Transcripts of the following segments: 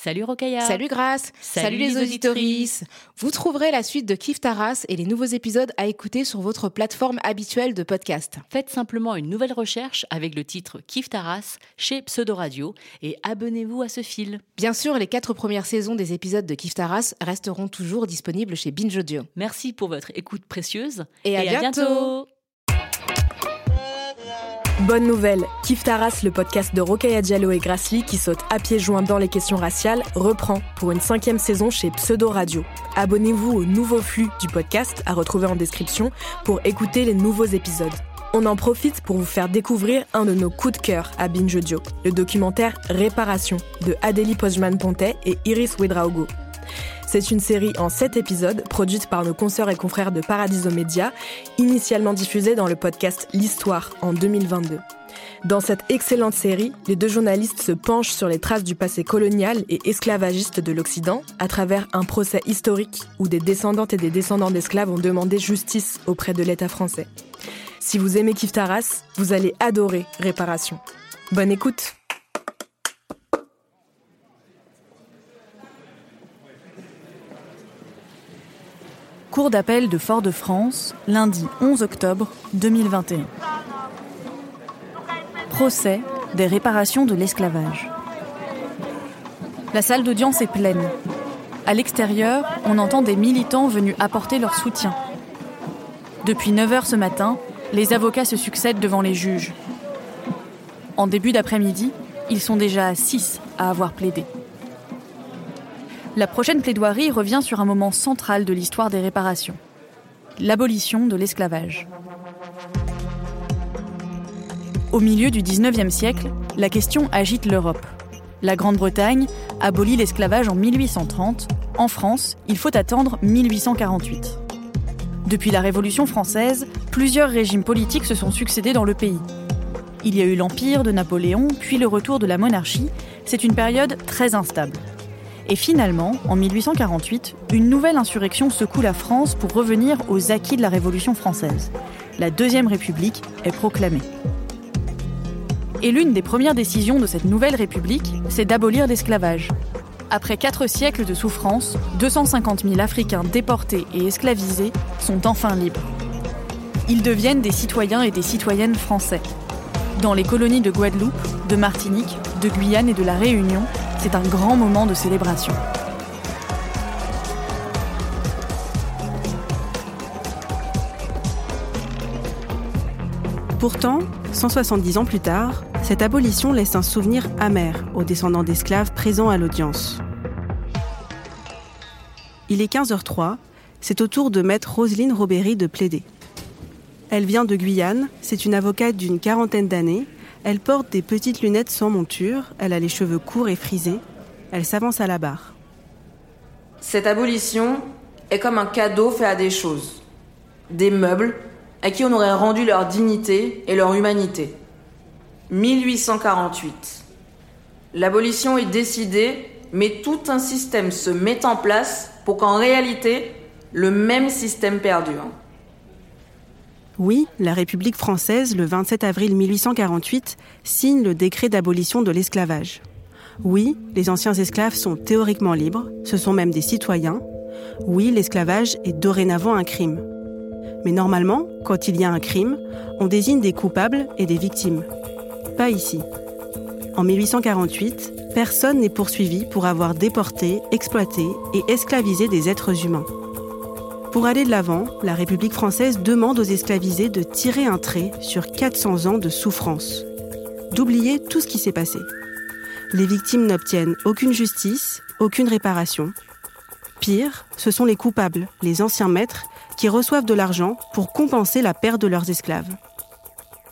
Salut Rokaya. Salut Grace. Salut les les auditorices. Vous trouverez la suite de Kif Taras et les nouveaux épisodes à écouter sur votre plateforme habituelle de podcast. Faites simplement une nouvelle recherche avec le titre Kif Taras chez Pseudo Radio et abonnez-vous à ce fil. Bien sûr, les quatre premières saisons des épisodes de Kif Taras resteront toujours disponibles chez Binge Audio. Merci pour votre écoute précieuse Et à bientôt. Bonne nouvelle, Kif Taras, le podcast de Rokaya Diallo et Grassly qui saute à pieds joints dans les questions raciales, reprend pour une cinquième saison chez Pseudo Radio. Abonnez-vous au nouveau flux du podcast à retrouver en description pour écouter les nouveaux épisodes. On en profite pour vous faire découvrir un de nos coups de cœur à Binge Audio, le documentaire Réparation de Adélie Postman-Pontet et Iris Wedraogo. C'est une série en 7 épisodes produite par nos consoeurs et confrères de Paradiso Media, initialement diffusée dans le podcast L'Histoire en 2022. Dans cette excellente série, les deux journalistes se penchent sur les traces du passé colonial et esclavagiste de l'Occident à travers un procès historique où des descendantes et des descendants d'esclaves ont demandé justice auprès de l'État français. Si vous aimez Kif Taras, vous allez adorer Réparation. Bonne écoute Cour d'appel de Fort-de-France, lundi 11 octobre 2021. Procès des réparations de l'esclavage. La salle d'audience est pleine. À l'extérieur, on entend des militants venus apporter leur soutien. Depuis 9 heures ce matin, les avocats se succèdent devant les juges. En début d'après-midi, ils sont déjà 6 à avoir plaidé. La prochaine plaidoirie revient sur un moment central de l'histoire des réparations, l'abolition de l'esclavage. Au milieu du 19e siècle, la question agite l'Europe. La Grande-Bretagne abolit l'esclavage en 1830. En France, il faut attendre 1848. Depuis la Révolution française, plusieurs régimes politiques se sont succédés dans le pays. Il y a eu l'Empire de Napoléon, puis le retour de la monarchie. C'est une période très instable. Et finalement, en 1848, une nouvelle insurrection secoue la France pour revenir aux acquis de la Révolution française. La Deuxième République est proclamée. Et l'une des premières décisions de cette nouvelle République, c'est d'abolir l'esclavage. Après quatre siècles de souffrance, 250 000 Africains déportés et esclavisés sont enfin libres. Ils deviennent des citoyens et des citoyennes français. Dans les colonies de Guadeloupe, de Martinique, de Guyane et de la Réunion, c'est un grand moment de célébration. Pourtant, 170 ans plus tard, cette abolition laisse un souvenir amer aux descendants d'esclaves présents à l'audience. Il est 15h03, c'est au tour de maître Roselyne Robéry de plaider. Elle vient de Guyane, c'est une avocate d'une quarantaine d'années, elle porte des petites lunettes sans monture, elle a les cheveux courts et frisés, elle s'avance à la barre. Cette abolition est comme un cadeau fait à des choses, des meubles à qui on aurait rendu leur dignité et leur humanité. 1848. L'abolition est décidée, mais tout un système se met en place pour qu'en réalité, le même système perdure. Oui, la République française, le 27 avril 1848, signe le décret d'abolition de l'esclavage. Oui, les anciens esclaves sont théoriquement libres, ce sont même des citoyens. Oui, l'esclavage est dorénavant un crime. Mais normalement, quand il y a un crime, on désigne des coupables et des victimes. Pas ici. En 1848, personne n'est poursuivi pour avoir déporté, exploité et esclavisé des êtres humains. Pour aller de l'avant, la République française demande aux esclavisés de tirer un trait sur 400 ans de souffrance, d'oublier tout ce qui s'est passé. Les victimes n'obtiennent aucune justice, aucune réparation. Pire, ce sont les coupables, les anciens maîtres, qui reçoivent de l'argent pour compenser la perte de leurs esclaves.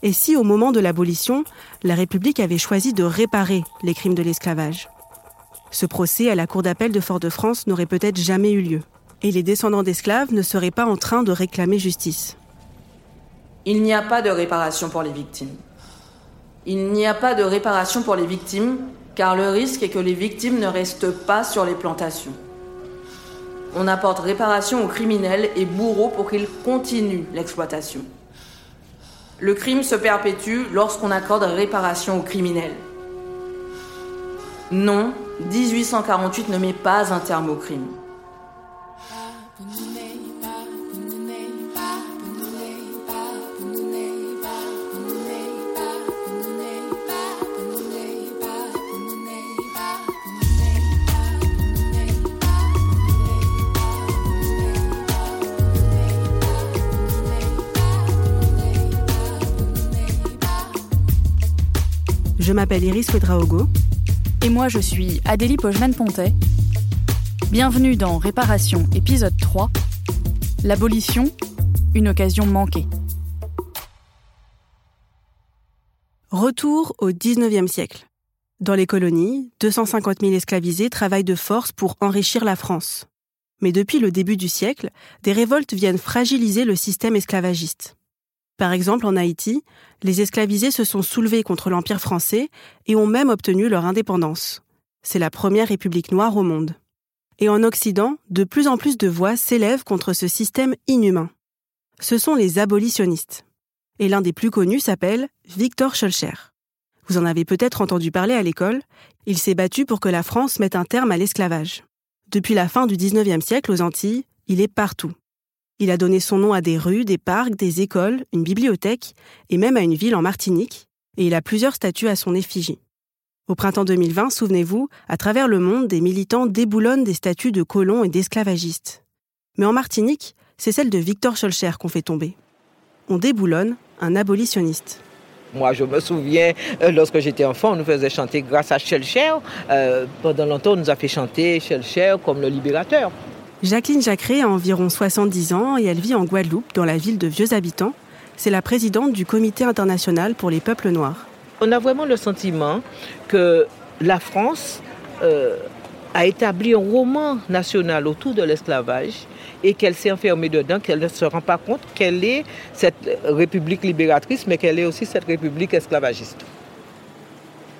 Et si au moment de l'abolition, la République avait choisi de réparer les crimes de l'esclavage? Ce procès à la Cour d'appel de Fort-de-France n'aurait peut-être jamais eu lieu et les descendants d'esclaves ne seraient pas en train de réclamer justice. Il n'y a pas de réparation pour les victimes. Il n'y a pas de réparation pour les victimes, car le risque est que les victimes ne restent pas sur les plantations. On apporte réparation aux criminels et bourreaux pour qu'ils continuent l'exploitation. Le crime se perpétue lorsqu'on accorde réparation aux criminels. Non, 1848 ne met pas un terme au crime. M'appelle Iris Ouedraogo. Et moi, je suis Adélie Pojman-Pontet. Bienvenue dans Réparation, épisode 3. L'abolition, une occasion manquée. Retour au 19e siècle. Dans les colonies, 250 000 esclavisés travaillent de force pour enrichir la France. Mais depuis le début du siècle, des révoltes viennent fragiliser le système esclavagiste. Par exemple, en Haïti, les esclavisés se sont soulevés contre l'Empire français et ont même obtenu leur indépendance. C'est la première république noire au monde. Et en Occident, de plus en plus de voix s'élèvent contre ce système inhumain. Ce sont les abolitionnistes. Et l'un des plus connus s'appelle Victor Schœlcher. Vous en avez peut-être entendu parler à l'école. Il s'est battu pour que la France mette un terme à l'esclavage. Depuis la fin du 19e siècle aux Antilles, il est partout. Il a donné son nom à des rues, des parcs, des écoles, une bibliothèque et même à une ville en Martinique, et il a plusieurs statues à son effigie. Au printemps 2020, souvenez-vous, à travers le monde, des militants déboulonnent des statues de colons et d'esclavagistes. Mais en Martinique, c'est celle de Victor Schœlcher qu'on fait tomber. On déboulonne un abolitionniste. Moi, je me souviens, euh, lorsque j'étais enfant, on nous faisait chanter grâce à Schœlcher. Euh, pendant longtemps, on nous a fait chanter Schœlcher comme le libérateur. Jacqueline Jacqueret a environ 70 ans et elle vit en Guadeloupe, dans la ville de Vieux Habitants. C'est la présidente du Comité international pour les peuples noirs. On a vraiment le sentiment que la France euh, a établi un roman national autour de l'esclavage et qu'elle s'est enfermée dedans, qu'elle ne se rend pas compte qu'elle est cette république libératrice, mais qu'elle est aussi cette république esclavagiste.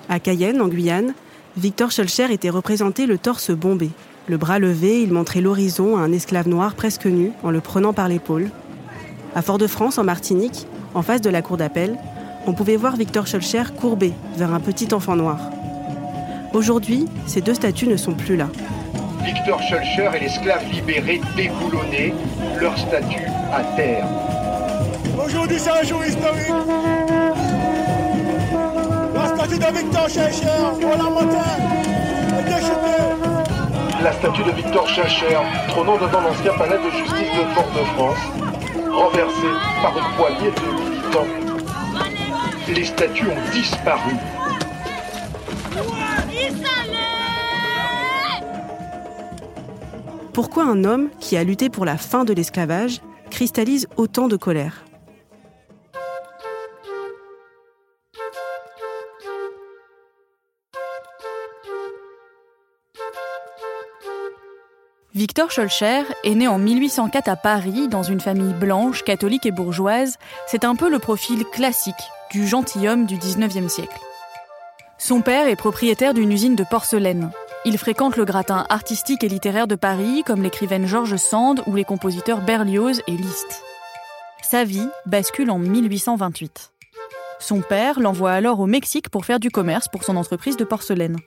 À Cayenne, en Guyane, Victor Schœlcher était représenté le torse bombé. Le bras levé, il montrait l'horizon à un esclave noir presque nu en le prenant par l'épaule. À Fort-de-France, en Martinique, en face de la cour d'appel, on pouvait voir Victor Schœlcher courbé vers un petit enfant noir. Aujourd'hui, ces deux statues ne sont plus là. Victor Schœlcher et l'esclave libéré déboulonné, leur statue à terre. Aujourd'hui, c'est un jour historique. La statue de Victor Schœlcher, voilà matin, est. La statue de Victor Schœlcher, trônant devant l'ancien palais de justice de Fort-de-France, renversée par une poignée de militants. Les statues ont disparu. Pourquoi un homme qui a lutté pour la fin de l'esclavage cristallise autant de colère? Victor Schœlcher est né en 1804 à Paris dans une famille blanche, catholique et bourgeoise. C'est un peu le profil classique du gentilhomme du 19e siècle. Son père est propriétaire d'une usine de porcelaine. Il fréquente le gratin artistique et littéraire de Paris, comme l'écrivaine George Sand ou les compositeurs Berlioz et Liszt. Sa vie bascule en 1828. Son père l'envoie alors au Mexique pour faire du commerce pour son entreprise de porcelaine.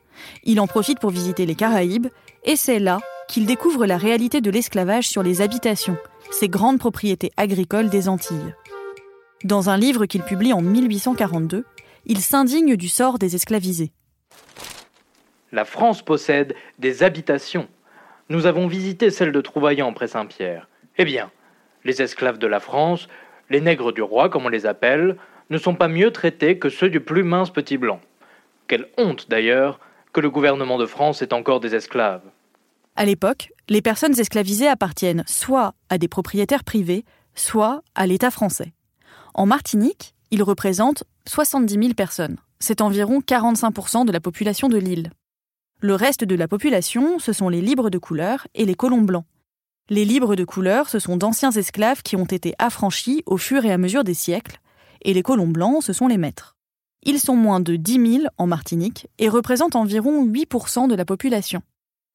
Il en profite pour visiter les Caraïbes, et c'est là qu'il découvre la réalité de l'esclavage sur les habitations, ces grandes propriétés agricoles des Antilles. Dans un livre qu'il publie en 1842, il s'indigne du sort des esclavisés. La France possède des habitations. Nous avons visité celle de Trouvaillan près Saint-Pierre. Eh bien, les esclaves de la France, les nègres du roi comme on les appelle, ne sont pas mieux traités que ceux du plus mince petit blanc. Quelle honte d'ailleurs que le gouvernement de France ait encore des esclaves. À l'époque, les personnes esclavisées appartiennent soit à des propriétaires privés, soit à l'État français. En Martinique, ils représentent 70 000 personnes. C'est environ 45% de la population de l'île. Le reste de la population, ce sont les libres de couleur et les colons blancs. Les libres de couleur, ce sont d'anciens esclaves qui ont été affranchis au fur et à mesure des siècles, et les colons blancs, ce sont les maîtres. Ils sont moins de 10 000 en Martinique et représentent environ 8% de la population.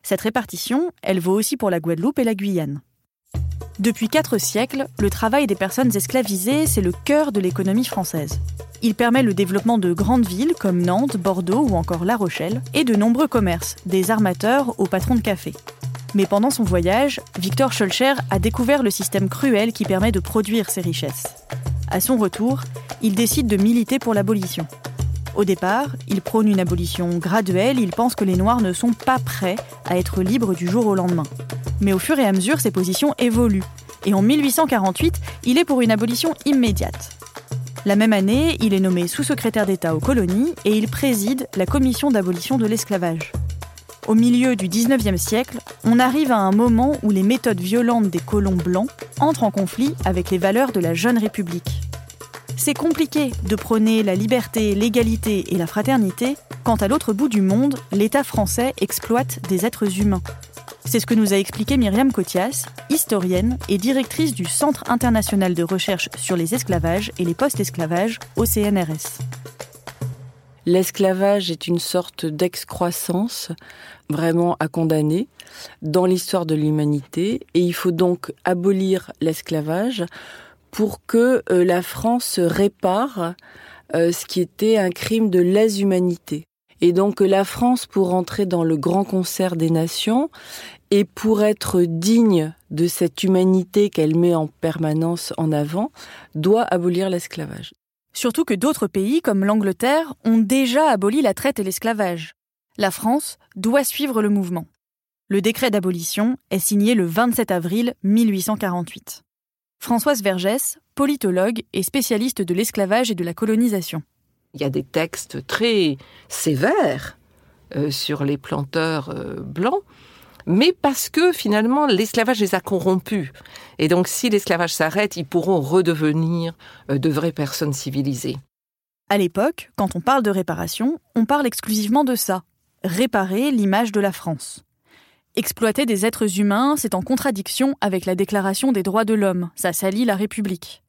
Cette répartition, elle vaut aussi pour la Guadeloupe et la Guyane. Depuis quatre siècles, le travail des personnes esclavisées, c'est le cœur de l'économie française. Il permet le développement de grandes villes comme Nantes, Bordeaux ou encore La Rochelle, et de nombreux commerces, des armateurs aux patrons de café. Mais pendant son voyage, Victor Schulcher a découvert le système cruel qui permet de produire ces richesses. À son retour, il décide de militer pour l'abolition. Au départ, il prône une abolition graduelle, il pense que les Noirs ne sont pas prêts à être libres du jour au lendemain. Mais au fur et à mesure, ses positions évoluent. Et en 1848, il est pour une abolition immédiate. La même année, il est nommé sous-secrétaire d'État aux colonies et il préside la commission d'abolition de l'esclavage. Au milieu du 19e siècle, on arrive à un moment où les méthodes violentes des colons blancs entrent en conflit avec les valeurs de la jeune République. C'est compliqué de prôner la liberté, l'égalité et la fraternité quand à l'autre bout du monde, l'État français exploite des êtres humains. C'est ce que nous a expliqué Myriam Cotias, historienne et directrice du Centre international de recherche sur les esclavages et les post-esclavages au CNRS. L'esclavage est une sorte d'excroissance vraiment à condamner dans l'histoire de l'humanité et il faut donc abolir l'esclavage pour que euh, la France répare euh, ce qui était un crime de lèse-humanité. Et donc la France, pour entrer dans le grand concert des nations et pour être digne de cette humanité qu'elle met en permanence en avant, doit abolir l'esclavage. Surtout que d'autres pays, comme l'Angleterre, ont déjà aboli la traite et l'esclavage. La France doit suivre le mouvement. Le décret d'abolition est signé le 27 avril 1848. Françoise Vergès, politologue et spécialiste de l'esclavage et de la colonisation. Il y a des textes très sévères euh, sur les planteurs euh, blancs mais parce que finalement l'esclavage les a corrompus. Et donc si l'esclavage s'arrête, ils pourront redevenir euh, de vraies personnes civilisées. À l'époque, quand on parle de réparation, on parle exclusivement de ça, réparer l'image de la France. Exploiter des êtres humains, c'est en contradiction avec la Déclaration des droits de l'homme, ça salit la République.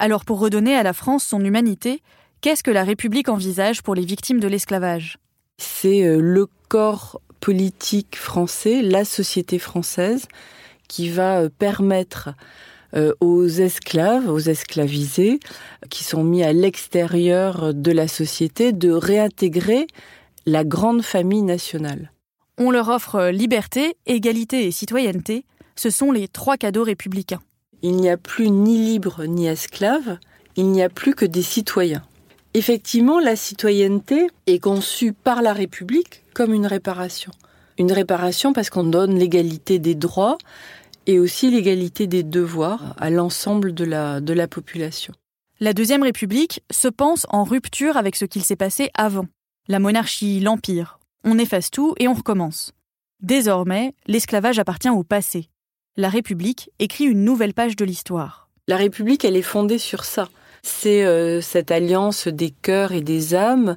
Alors pour redonner à la France son humanité, qu'est-ce que la République envisage pour les victimes de l'esclavage? C'est euh, le corps politique français, la société française, qui va euh, permettre euh, aux esclaves, aux esclavisés, qui sont mis à l'extérieur de la société, de réintégrer la grande famille nationale. On leur offre liberté, égalité et citoyenneté. Ce sont les trois cadeaux républicains. Il n'y a plus ni libre ni esclave, il n'y a plus que des citoyens. Effectivement, la citoyenneté est conçue par la République comme une réparation. Une réparation parce qu'on donne l'égalité des droits et aussi l'égalité des devoirs à l'ensemble de la, de la population. La Deuxième République se pense en rupture avec ce qu'il s'est passé avant. La monarchie, l'Empire. On efface tout et on recommence. Désormais, l'esclavage appartient au passé. La République écrit une nouvelle page de l'histoire. La République, elle est fondée sur ça c'est euh, cette alliance des cœurs et des âmes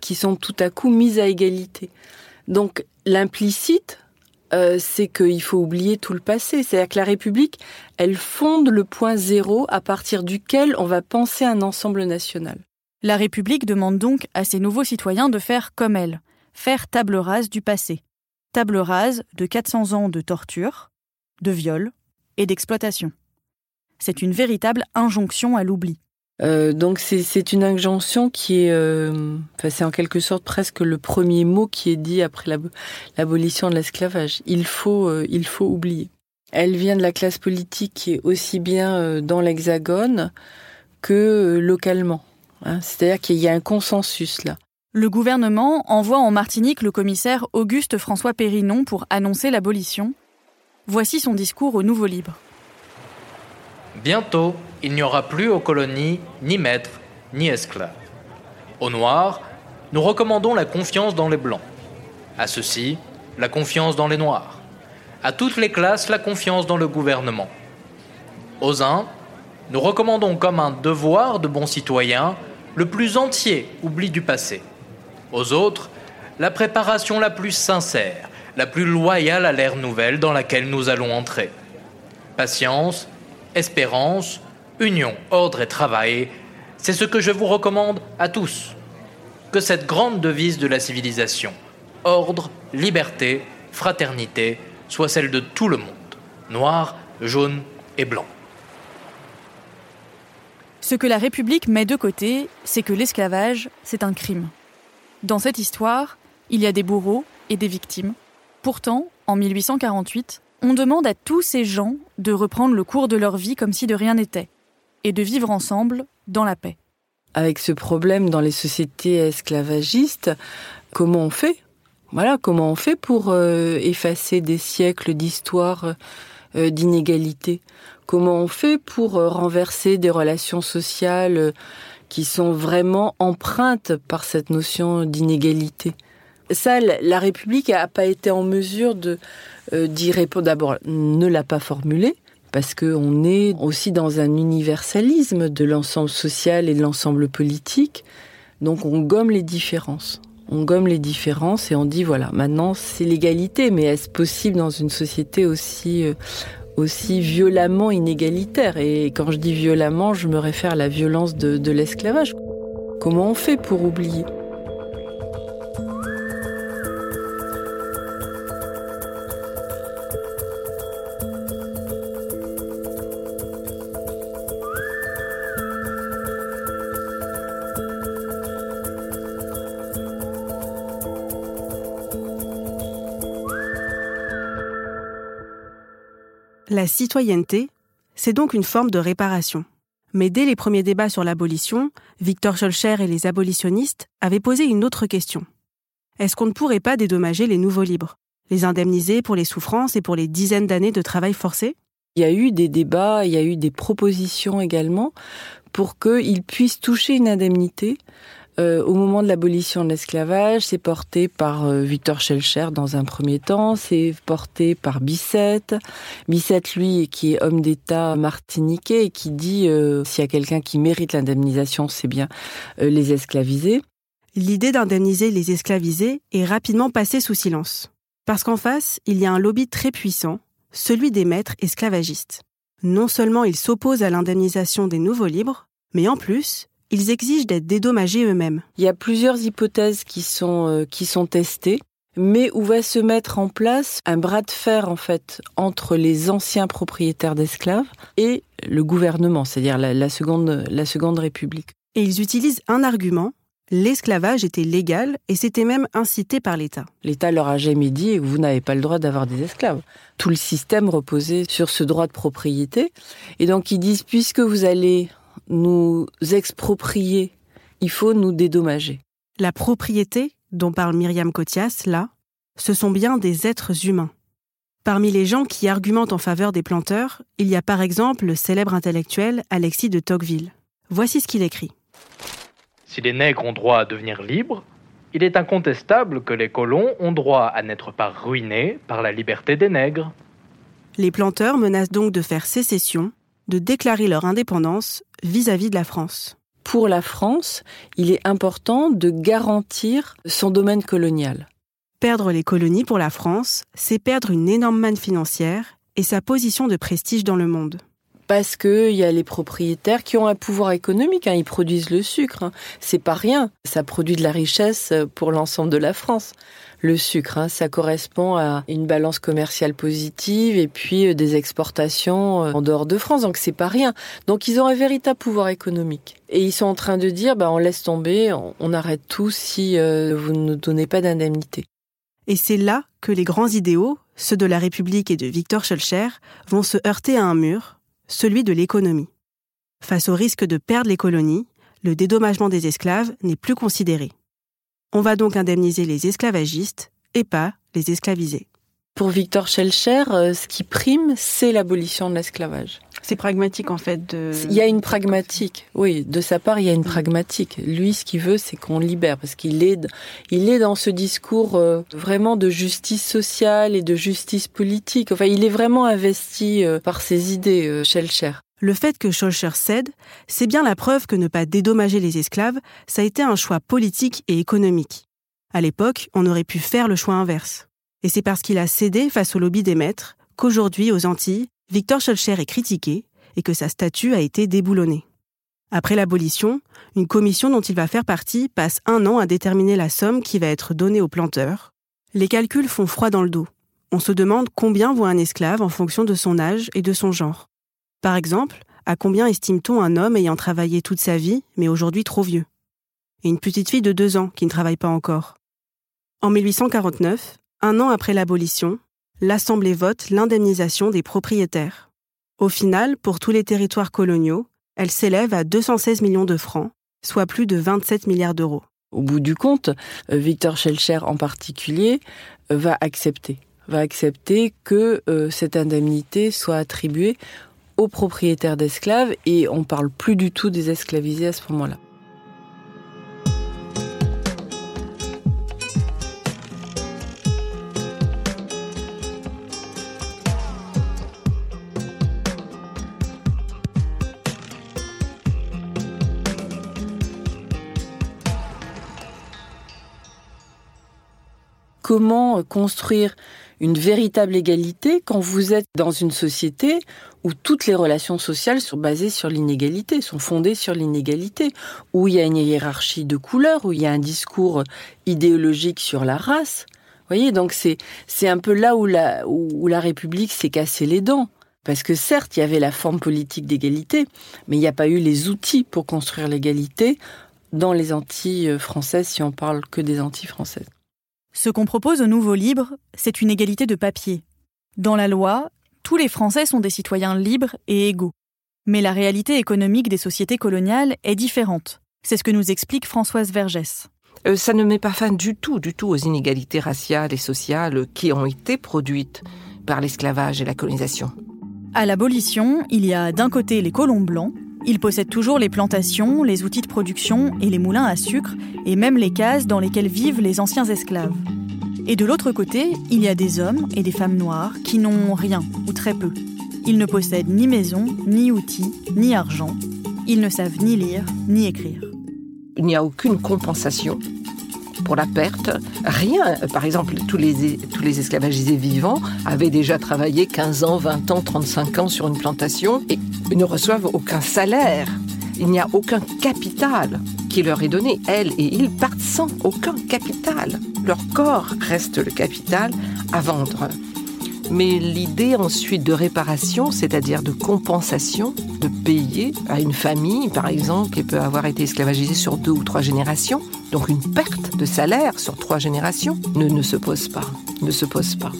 qui sont tout à coup mises à égalité. Donc l'implicite, euh, c'est qu'il faut oublier tout le passé. C'est-à-dire que la République, elle fonde le point zéro à partir duquel on va penser un ensemble national. La République demande donc à ses nouveaux citoyens de faire comme elle, faire table rase du passé. Table rase de 400 ans de torture, de viol et d'exploitation. C'est une véritable injonction à l'oubli. Euh, donc c'est une injonction qui est, euh, c'est en quelque sorte presque le premier mot qui est dit après l'abolition de l'esclavage. Il faut, euh, il faut oublier. Elle vient de la classe politique qui est aussi bien dans l'Hexagone que localement. Hein. C'est-à-dire qu'il y a un consensus là. Le gouvernement envoie en Martinique le commissaire Auguste François Périnon pour annoncer l'abolition. Voici son discours au Nouveau Libre. Bientôt, il n'y aura plus aux colonies ni maîtres ni esclaves. Aux Noirs, nous recommandons la confiance dans les Blancs. À ceux-ci, la confiance dans les Noirs. À toutes les classes, la confiance dans le gouvernement. Aux uns, nous recommandons comme un devoir de bons citoyens le plus entier oubli du passé. Aux autres, la préparation la plus sincère, la plus loyale à l'ère nouvelle dans laquelle nous allons entrer. Patience, espérance, union, ordre et travail, c'est ce que je vous recommande à tous. que cette grande devise de la civilisation, ordre, liberté, fraternité, soit celle de tout le monde, noir, jaune et blanc. Ce que la République met de côté, c'est que l'esclavage, c'est un crime. Dans cette histoire, il y a des bourreaux et des victimes. Pourtant, en 1848, on demande à tous ces gens de reprendre le cours de leur vie comme si de rien n'était, et de vivre ensemble dans la paix. Avec ce problème dans les sociétés esclavagistes, comment on fait? Voilà, comment on fait pour euh, effacer des siècles d'histoire euh, d'inégalité Comment on fait pour euh, renverser des relations sociales qui sont vraiment empreintes par cette notion d'inégalité ça, la République n'a pas été en mesure de d'y répondre. D'abord, ne l'a pas formulé, parce qu'on est aussi dans un universalisme de l'ensemble social et de l'ensemble politique. Donc on gomme les différences. On gomme les différences et on dit voilà, maintenant c'est l'égalité, mais est-ce possible dans une société aussi euh, aussi violemment inégalitaire Et quand je dis violemment, je me réfère à la violence de, l'esclavage. Comment on fait pour oublier? La citoyenneté, c'est donc une forme de réparation. Mais dès les premiers débats sur l'abolition, Victor Schulcher et les abolitionnistes avaient posé une autre question. Est-ce qu'on ne pourrait pas dédommager les nouveaux libres Les indemniser pour les souffrances et pour les dizaines d'années de travail forcé? Il y a eu des débats, il y a eu des propositions également pour qu'ils puissent toucher une indemnité euh, au moment de l'abolition de l'esclavage, c'est porté par euh, Victor Schellcher dans un premier temps, c'est porté par Bicêtre. Bicêtre, lui, qui est homme d'État martiniquais et qui dit euh, s'il y a quelqu'un qui mérite l'indemnisation, c'est bien les esclavisés. L'idée d'indemniser les esclavisés est rapidement passée sous silence. Parce qu'en face, il y a un lobby très puissant, celui des maîtres esclavagistes. Non seulement ils s'opposent à l'indemnisation des nouveaux libres, mais en plus, ils exigent d'être dédommagés eux-mêmes. Il y a plusieurs hypothèses qui sont, euh, qui sont testées mais où va se mettre en place un bras de fer en fait entre les anciens propriétaires d'esclaves et le gouvernement, c'est-à-dire la, seconde, la seconde République. Et ils utilisent un argument l'esclavage était légal et c'était même incité par l'État. L'État leur a jamais dit vous n'avez pas le droit d'avoir des esclaves. Tout le système reposait sur ce droit de propriété. Et donc ils disent puisque vous allez nous exproprier, il faut nous dédommager. La propriété, dont parle Myriam Cotias, là, ce sont bien des êtres humains. Parmi les gens qui argumentent en faveur des planteurs, il y a par exemple le célèbre intellectuel Alexis de Tocqueville. Voici ce qu'il écrit. Si les nègres ont droit à devenir libres, il est incontestable que les colons ont droit à n'être pas ruinés par la liberté des nègres. Les planteurs menacent donc de faire sécession de déclarer leur indépendance vis-à-vis de la France. Pour la France, il est important de garantir son domaine colonial. Perdre les colonies pour la France, c'est perdre une énorme manne financière et sa position de prestige dans le monde parce qu'il y a les propriétaires qui ont un pouvoir économique. Hein, ils produisent le sucre. Hein. C'est pas rien. Ça produit de la richesse pour l'ensemble de la France. Le sucre, hein, ça correspond à une balance commerciale positive et puis euh, des exportations euh, en dehors de France. Donc c'est pas rien. Donc ils ont un véritable pouvoir économique. Et ils sont en train de dire, bah, on laisse tomber, on, arrête tout si euh, vous ne nous donnez pas d'indemnité. Et c'est là que les grands idéaux, ceux de la République et de Victor Schulcher, vont se heurter à un mur celui de l'économie. Face au risque de perdre les colonies, le dédommagement des esclaves n'est plus considéré. On va donc indemniser les esclavagistes et pas les esclavisés. Pour Victor Schellcher, euh, ce qui prime, c'est l'abolition de l'esclavage. C'est pragmatique en fait. Il y a une pragmatique, oui. De sa part, il y a une pragmatique. Lui, ce qu'il veut, c'est qu'on libère, parce qu'il est, il est dans ce discours euh, vraiment de justice sociale et de justice politique. Enfin, il est vraiment investi euh, par ses idées, Schellcher. Le fait que Schellcher cède, c'est bien la preuve que ne pas dédommager les esclaves, ça a été un choix politique et économique. À l'époque, on aurait pu faire le choix inverse. Et c'est parce qu'il a cédé face au lobby des maîtres qu'aujourd'hui, aux Antilles, Victor Schulcher est critiqué et que sa statue a été déboulonnée. Après l'abolition, une commission dont il va faire partie passe un an à déterminer la somme qui va être donnée aux planteurs. Les calculs font froid dans le dos. On se demande combien vaut un esclave en fonction de son âge et de son genre. Par exemple, à combien estime-t-on un homme ayant travaillé toute sa vie, mais aujourd'hui trop vieux? Et une petite fille de deux ans qui ne travaille pas encore. En 1849, un an après l'abolition, l'Assemblée vote l'indemnisation des propriétaires. Au final, pour tous les territoires coloniaux, elle s'élève à 216 millions de francs, soit plus de 27 milliards d'euros. Au bout du compte, euh, Victor Schellcher en particulier euh, va accepter, va accepter que euh, cette indemnité soit attribuée aux propriétaires d'esclaves et on parle plus du tout des esclavisés à ce moment-là. Comment construire une véritable égalité quand vous êtes dans une société où toutes les relations sociales sont basées sur l'inégalité, sont fondées sur l'inégalité, où il y a une hiérarchie de couleurs, où il y a un discours idéologique sur la race. Vous voyez, donc c'est c'est un peu là où la où la République s'est cassée les dents. Parce que certes, il y avait la forme politique d'égalité, mais il n'y a pas eu les outils pour construire l'égalité dans les Antilles françaises, si on parle que des Antilles françaises. Ce qu'on propose au nouveau libre, c'est une égalité de papier. Dans la loi, tous les Français sont des citoyens libres et égaux. Mais la réalité économique des sociétés coloniales est différente. C'est ce que nous explique Françoise Vergès. Euh, ça ne met pas fin du tout, du tout aux inégalités raciales et sociales qui ont été produites par l'esclavage et la colonisation. À l'abolition, il y a d'un côté les colons blancs, ils possèdent toujours les plantations, les outils de production et les moulins à sucre, et même les cases dans lesquelles vivent les anciens esclaves. Et de l'autre côté, il y a des hommes et des femmes noires qui n'ont rien ou très peu. Ils ne possèdent ni maison, ni outils, ni argent. Ils ne savent ni lire, ni écrire. Il n'y a aucune compensation pour la perte. Rien. Par exemple, tous les, tous les esclavagisés vivants avaient déjà travaillé 15 ans, 20 ans, 35 ans sur une plantation et ne reçoivent aucun salaire. Il n'y a aucun capital qui leur est donné. Elles et ils partent sans aucun capital. Leur corps reste le capital à vendre. Mais l'idée ensuite de réparation, c'est-à-dire de compensation, de payer à une famille, par exemple, qui peut avoir été esclavagisée sur deux ou trois générations, donc une perte de salaire sur trois générations, ne, ne se pose pas. Ne se pose pas.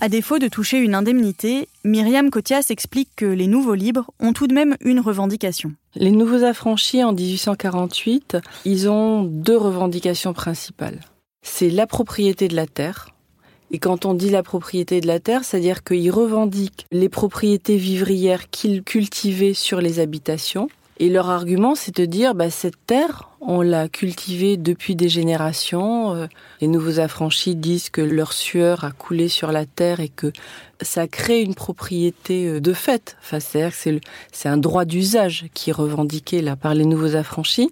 À défaut de toucher une indemnité, Myriam Cotias explique que les nouveaux libres ont tout de même une revendication. Les nouveaux affranchis en 1848, ils ont deux revendications principales. C'est la propriété de la terre. Et quand on dit la propriété de la terre, c'est-à-dire qu'ils revendiquent les propriétés vivrières qu'ils cultivaient sur les habitations et leur argument, c'est de dire, bah, cette terre, on l'a cultivée depuis des générations. Euh, les nouveaux affranchis disent que leur sueur a coulé sur la terre et que ça crée une propriété euh, de fait. Enfin, c'est-à-dire que c'est un droit d'usage qui est revendiqué là par les nouveaux affranchis.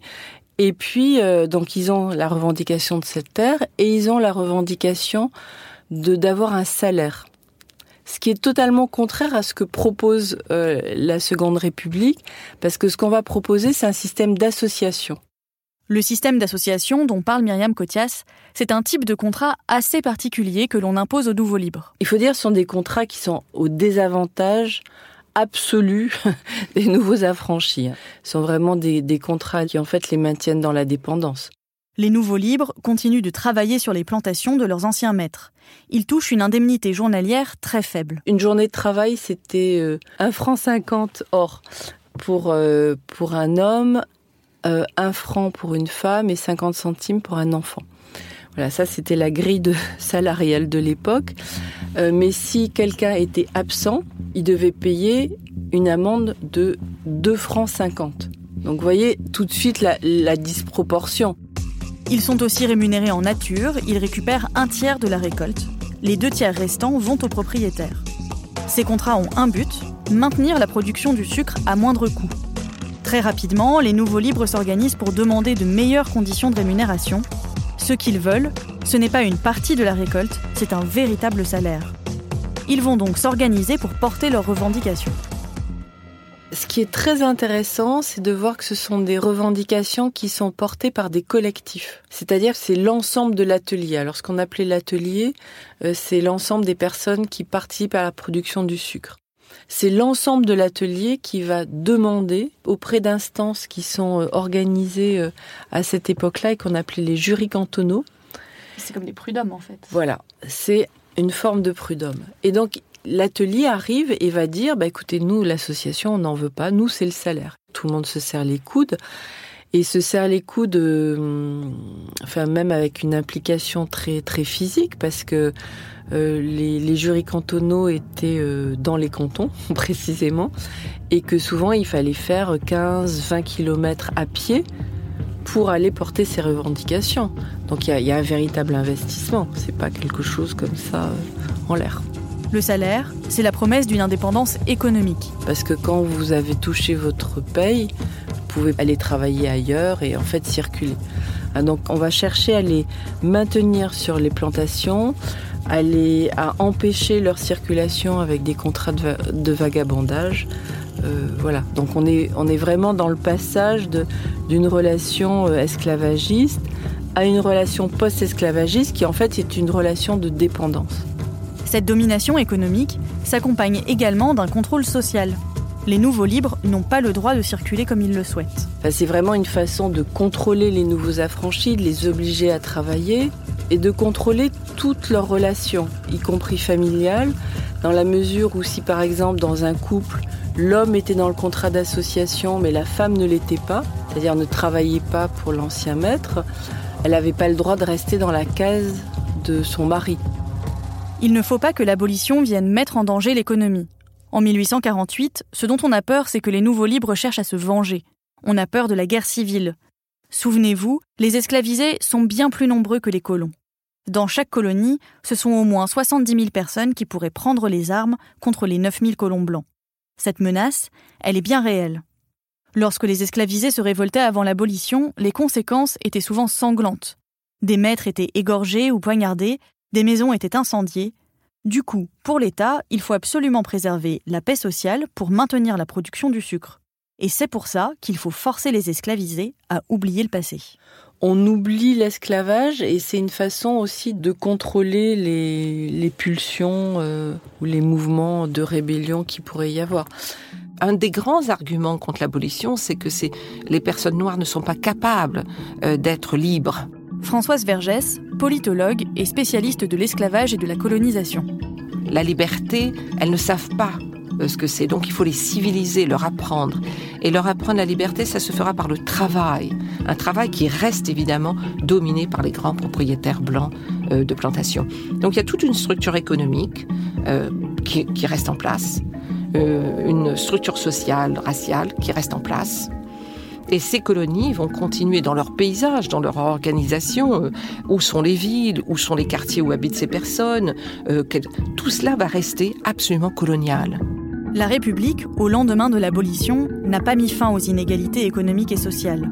Et puis, euh, donc, ils ont la revendication de cette terre et ils ont la revendication de d'avoir un salaire ce qui est totalement contraire à ce que propose euh, la Seconde République, parce que ce qu'on va proposer, c'est un système d'association. Le système d'association dont parle Myriam Cotias, c'est un type de contrat assez particulier que l'on impose aux nouveaux libres. Il faut dire que ce sont des contrats qui sont au désavantage absolu des nouveaux affranchis. Ce sont vraiment des, des contrats qui en fait les maintiennent dans la dépendance. Les nouveaux libres continuent de travailler sur les plantations de leurs anciens maîtres. Ils touchent une indemnité journalière très faible. Une journée de travail, c'était euh, un franc 50 or pour, euh, pour un homme, euh, un franc pour une femme et 50 centimes pour un enfant. Voilà, ça c'était la grille salariale de l'époque. mais si quelqu'un était absent, il devait payer une amende de 2 francs 50. Donc vous voyez tout de suite la disproportion. Ils sont aussi rémunérés en nature, ils récupèrent un tiers de la récolte. Les deux tiers restants vont aux propriétaires. Ces contrats ont un but, maintenir la production du sucre à moindre coût. Très rapidement, les nouveaux libres s'organisent pour demander de meilleures conditions de rémunération. Ce qu'ils veulent, ce n'est pas une partie de la récolte, c'est un véritable salaire. Ils vont donc s'organiser pour porter leurs revendications. Ce qui est très intéressant, c'est de voir que ce sont des revendications qui sont portées par des collectifs. C'est-à-dire c'est l'ensemble de l'atelier. Alors ce qu'on appelait l'atelier, euh, c'est l'ensemble des personnes qui participent à la production du sucre. C'est l'ensemble de l'atelier qui va demander auprès d'instances qui sont euh, organisées euh, à cette époque-là et qu'on appelait les jurys cantonaux. C'est comme des prud'hommes en fait. Voilà, c'est une forme de prud'homme. Et donc l'atelier arrive et va dire bah écoutez nous l'association on n'en veut pas nous c'est le salaire tout le monde se serre les coudes et se serre les coudes euh, enfin même avec une implication très très physique parce que euh, les, les, jurys cantonaux étaient euh, dans les cantons précisément et que souvent il fallait faire 15-20 km à pied pour aller porter ses revendications. Donc il y, y, a un véritable investissement, c'est pas quelque chose comme ça en l'air. Le salaire, c'est la promesse d'une indépendance économique. Parce que quand vous avez touché votre paye, vous pouvez aller travailler ailleurs et en fait circuler. Ah, donc on va chercher à les maintenir sur les plantations, à, les, à empêcher leur circulation avec des contrats de, vagabondage. Euh, voilà, donc on est, on est vraiment dans le passage d'une relation euh, esclavagiste à une relation post-esclavagiste qui en fait est une relation de dépendance. Cette domination économique s'accompagne également d'un contrôle social. Les nouveaux libres n'ont pas le droit de circuler comme ils le souhaitent. C'est vraiment une façon de contrôler les nouveaux affranchis, de les obliger à travailler et de contrôler toutes leurs relations, y compris familiales, dans la mesure où si par exemple dans un couple, l'homme était dans le contrat d'association mais la femme ne l'était pas, c'est-à-dire ne travaillait pas pour l'ancien maître, elle n'avait pas le droit de rester dans la case de son mari. Il ne faut pas que l'abolition vienne mettre en danger l'économie. En 1848, ce dont on a peur, c'est que les nouveaux libres cherchent à se venger. On a peur de la guerre civile. Souvenez-vous, les esclavisés sont bien plus nombreux que les colons. Dans chaque colonie, ce sont au moins 70 000 personnes qui pourraient prendre les armes contre les 9 000 colons blancs. Cette menace, elle est bien réelle. Lorsque les esclavisés se révoltaient avant l'abolition, les conséquences étaient souvent sanglantes. Des maîtres étaient égorgés ou poignardés, des maisons étaient incendiées. Du coup, pour l'État, il faut absolument préserver la paix sociale pour maintenir la production du sucre. Et c'est pour ça qu'il faut forcer les esclavisés à oublier le passé. On oublie l'esclavage et c'est une façon aussi de contrôler les, pulsions euh, ou les mouvements de rébellion qui pourrait y avoir. Un des grands arguments contre l'abolition, c'est que les personnes noires ne sont pas capables euh, d'être libres. Françoise Vergès, politologue et spécialiste de l'esclavage et de la colonisation. La liberté, elles ne savent pas euh, ce que c'est. Donc il faut les civiliser, leur apprendre. Et leur apprendre la liberté, ça se fera par le travail. Un travail qui reste évidemment dominé par les grands propriétaires blancs euh, de plantations. Donc il y a toute une structure économique euh, qui, reste en place, une structure sociale, raciale qui reste en place. Et ces colonies vont continuer dans leur paysage, dans leur organisation. Euh, où sont les villes Où sont les quartiers où habitent ces personnes euh, Tout cela va rester absolument colonial. La République, au lendemain de l'abolition, n'a pas mis fin aux inégalités économiques et sociales.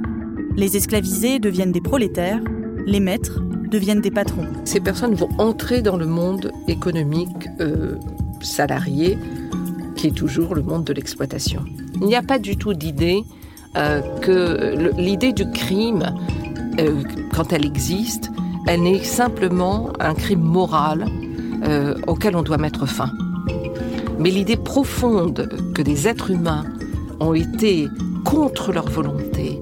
Les esclavisés deviennent des prolétaires, les maîtres deviennent des patrons. Ces personnes vont entrer dans le monde économique euh, salarié, qui est toujours le monde de l'exploitation. Il n'y a pas du tout d'idée euh, que l'idée du crime, euh, quand elle existe, elle n'est simplement un crime moral euh, auquel on doit mettre fin. Mais l'idée profonde que des êtres humains ont été contre leur volonté,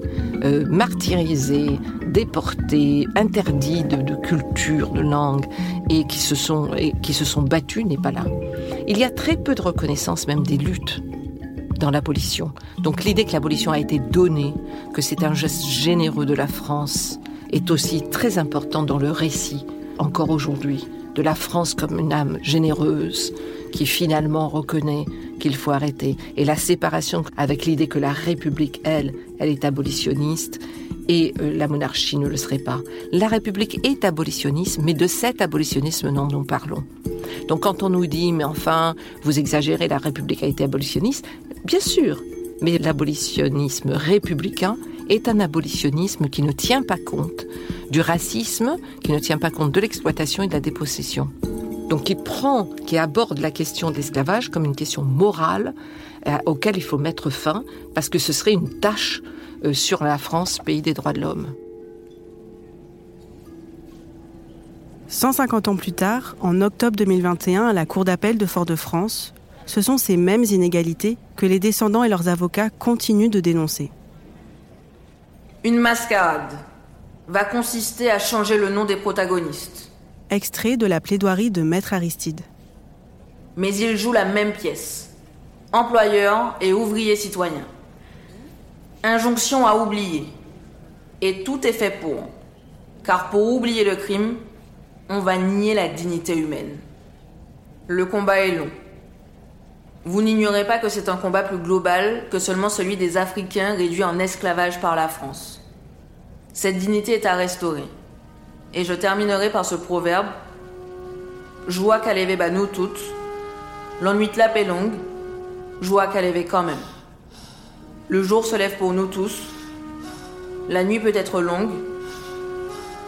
martyrisés, déportés, interdits de, de, culture, de langue, et qui se sont, et qui se sont battus n'est pas là. Il y a très peu de reconnaissance même des luttes dans l'abolition. Donc l'idée que l'abolition a été donnée, que c'est un geste généreux de la France, est aussi très importante dans le récit, encore aujourd'hui, de la France comme une âme généreuse qui finalement reconnaît qu'il faut arrêter. Et la séparation avec l'idée que la République, elle, elle est abolitionniste et euh, la monarchie ne le serait pas. La République est abolitionniste, mais de cet abolitionnisme dont nous parlons. Donc quand on nous dit, mais enfin, vous exagérez, la République a été abolitionniste, bien sûr, mais l'abolitionnisme républicain est un abolitionnisme qui ne tient pas compte du racisme, qui ne tient pas compte de l'exploitation et de la dépossession. Donc qui prend, qui aborde la question de l'esclavage comme une question morale euh, auquel il faut mettre fin, parce que ce serait une tâche euh, sur la France, pays des droits de l'homme. 150 ans plus tard, en octobre 2021, à la Cour d'appel de Fort-de-France, ce sont ces mêmes inégalités que les descendants et leurs avocats continuent de dénoncer. Une mascarade va consister à changer le nom des protagonistes. Extrait de la plaidoirie de Maître Aristide. Mais ils jouent la même pièce. Employeurs et ouvriers citoyens. Injonction à oublier. Et tout est fait pour. Car pour oublier le crime, on va nier la dignité humaine. Le combat est long. Vous n'ignorez pas que c'est un combat plus global que seulement celui des Africains réduits en esclavage par la France. Cette dignité est à restaurer. Et je terminerai par ce proverbe Joie qu'à nous toutes, l'ennui de la est longue, joie qu'à quand même. Le jour se lève pour nous tous, la nuit peut être longue,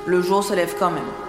le jour se lève quand même.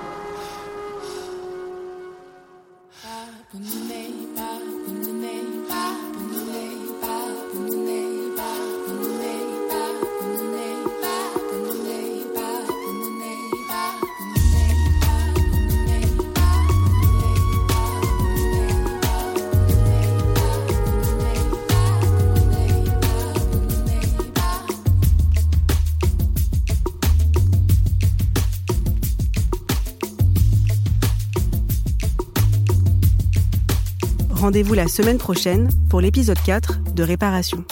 Rendez-vous la semaine prochaine pour l'épisode 4 de Réparation.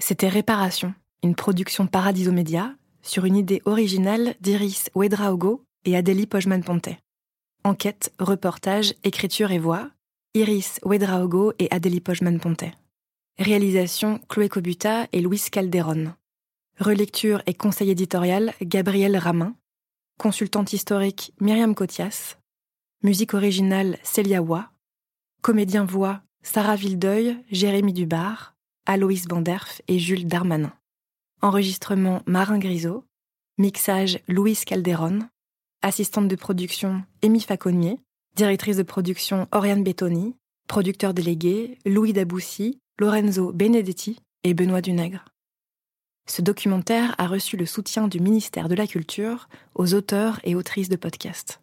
C'était Réparation, une production Paradiso Média sur une idée originale d'Iris Ouedraogo et Adélie Pojman-Pontet. Enquête, reportage, écriture et voix, Iris Ouedraogo et Adélie Pojman-Pontet. Réalisation Chloé Cobuta et Louis Calderon. Relecture et conseil éditorial Gabriel Ramin. Consultante historique Myriam Cotias. Musique originale Célia Wa. Comédien voix Sarah Vildeuil, Jérémy Dubar, Aloïs Vanderf et Jules Darmanin. Enregistrement Marin Grisot. Mixage Louise Calderon. Assistante de production Amy Faconnier. Directrice de production Oriane Bettoni. Producteur délégué Louis Daboussi, Lorenzo Benedetti et Benoît Dunègre. Ce documentaire a reçu le soutien du ministère de la Culture aux auteurs et autrices de podcasts.